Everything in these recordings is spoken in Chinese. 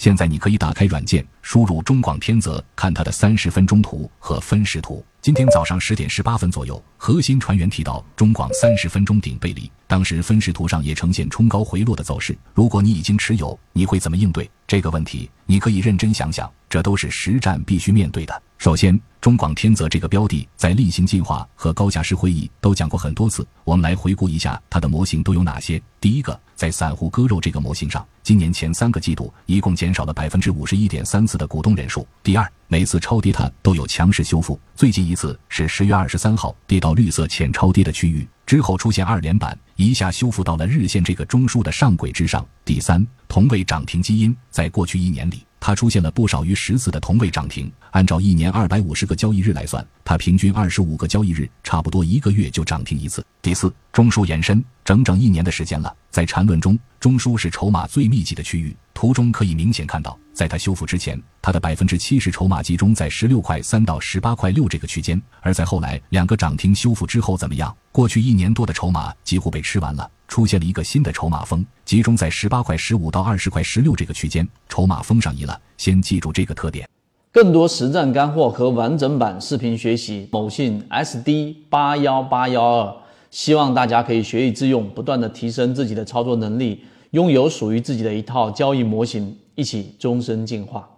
现在你可以打开软件，输入中广天泽，看它的三十分钟图和分时图。今天早上十点十八分左右，核心船员提到中广三十分钟顶背离，当时分时图上也呈现冲高回落的走势。如果你已经持有，你会怎么应对这个问题？你可以认真想想，这都是实战必须面对的。首先，中广天泽这个标的在例行进化和高价值会议都讲过很多次，我们来回顾一下它的模型都有哪些。第一个，在散户割肉这个模型上，今年前三个季度一共减少了百分之五十一点三次的股东人数。第二，每次超跌它都有强势修复，最近一次是十月二十三号跌到绿色浅超跌的区域之后出现二连板，一下修复到了日线这个中枢的上轨之上。第三，同为涨停基因在过去一年里，它出现了不少于十次的同位涨停。按照一年二百五十个交易日来算，它平均二十五个交易日，差不多一个月就涨停一次。第四，中枢延伸整整一年的时间了，在缠论中，中枢是筹码最密集的区域。图中可以明显看到，在它修复之前，它的百分之七十筹码集中在十六块三到十八块六这个区间；而在后来两个涨停修复之后，怎么样？过去一年多的筹码几乎被吃完了，出现了一个新的筹码峰，集中在十八块十五到二十块十六这个区间，筹码峰上移了。先记住这个特点。更多实战干货和完整版视频学习，某信 SD 八幺八幺二，希望大家可以学以致用，不断的提升自己的操作能力。拥有属于自己的一套交易模型，一起终身进化。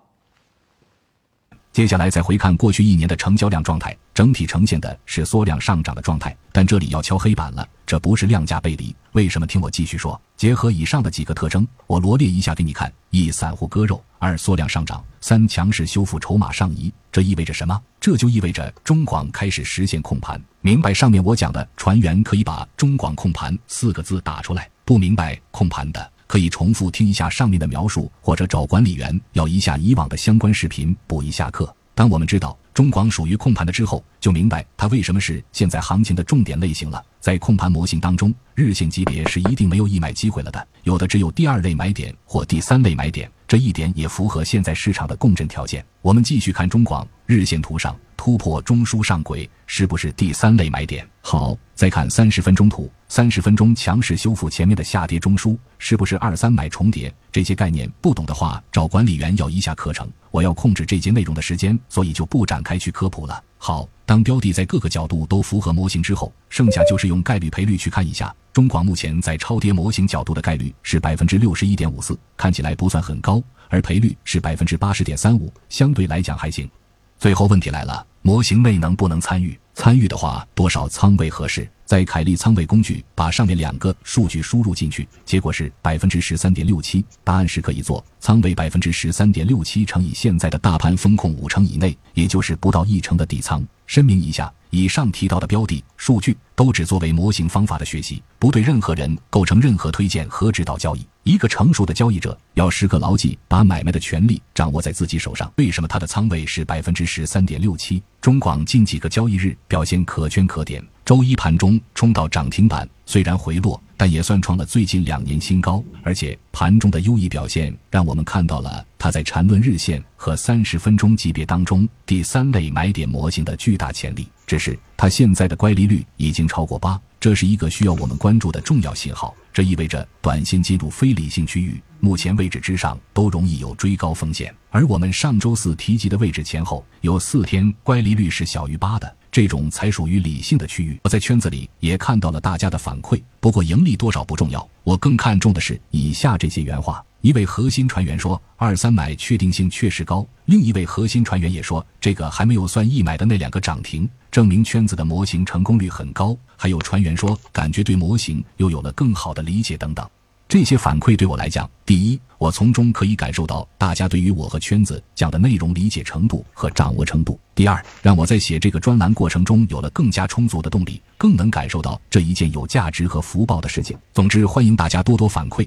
接下来再回看过去一年的成交量状态，整体呈现的是缩量上涨的状态，但这里要敲黑板了，这不是量价背离。为什么？听我继续说。结合以上的几个特征，我罗列一下给你看：一、散户割肉；二、缩量上涨；三、强势修复，筹码上移。这意味着什么？这就意味着中广开始实现控盘。明白上面我讲的，船员可以把“中广控盘”四个字打出来。不明白控盘的，可以重复听一下上面的描述，或者找管理员要一下以往的相关视频补一下课。当我们知道中广属于控盘的之后，就明白它为什么是现在行情的重点类型了。在控盘模型当中，日线级别是一定没有易买机会了的，有的只有第二类买点或第三类买点，这一点也符合现在市场的共振条件。我们继续看中广日线图上突破中枢上轨，是不是第三类买点？好，再看三十分钟图。三十分钟强势修复前面的下跌中枢，是不是二三买重叠？这些概念不懂的话，找管理员要一下课程。我要控制这节内容的时间，所以就不展开去科普了。好，当标的在各个角度都符合模型之后，剩下就是用概率赔率去看一下。中广目前在超跌模型角度的概率是百分之六十一点五四，看起来不算很高，而赔率是百分之八十点三五，相对来讲还行。最后问题来了，模型内能不能参与？参与的话，多少仓位合适？在凯利仓位工具把上面两个数据输入进去，结果是百分之十三点六七。答案是可以做仓位百分之十三点六七乘以现在的大盘风控五成以内，也就是不到一成的底仓。声明一下，以上提到的标的数据都只作为模型方法的学习，不对任何人构成任何推荐和指导交易。一个成熟的交易者要时刻牢记，把买卖的权利掌握在自己手上。为什么他的仓位是百分之十三点六七？中广近几个交易日表现可圈可点。周一盘中冲到涨停板，虽然回落，但也算创了最近两年新高。而且盘中的优异表现，让我们看到了它在缠论日线和三十分钟级别当中第三类买点模型的巨大潜力。只是它现在的乖离率已经超过八，这是一个需要我们关注的重要信号。这意味着短线进入非理性区域，目前位置之上都容易有追高风险。而我们上周四提及的位置前后有四天乖离率是小于八的。这种才属于理性的区域。我在圈子里也看到了大家的反馈，不过盈利多少不重要，我更看重的是以下这些原话。一位核心船员说：“二三买确定性确实高。”另一位核心船员也说：“这个还没有算一买的那两个涨停，证明圈子的模型成功率很高。”还有船员说：“感觉对模型又有了更好的理解等等。”这些反馈对我来讲，第一，我从中可以感受到大家对于我和圈子讲的内容理解程度和掌握程度；第二，让我在写这个专栏过程中有了更加充足的动力，更能感受到这一件有价值和福报的事情。总之，欢迎大家多多反馈。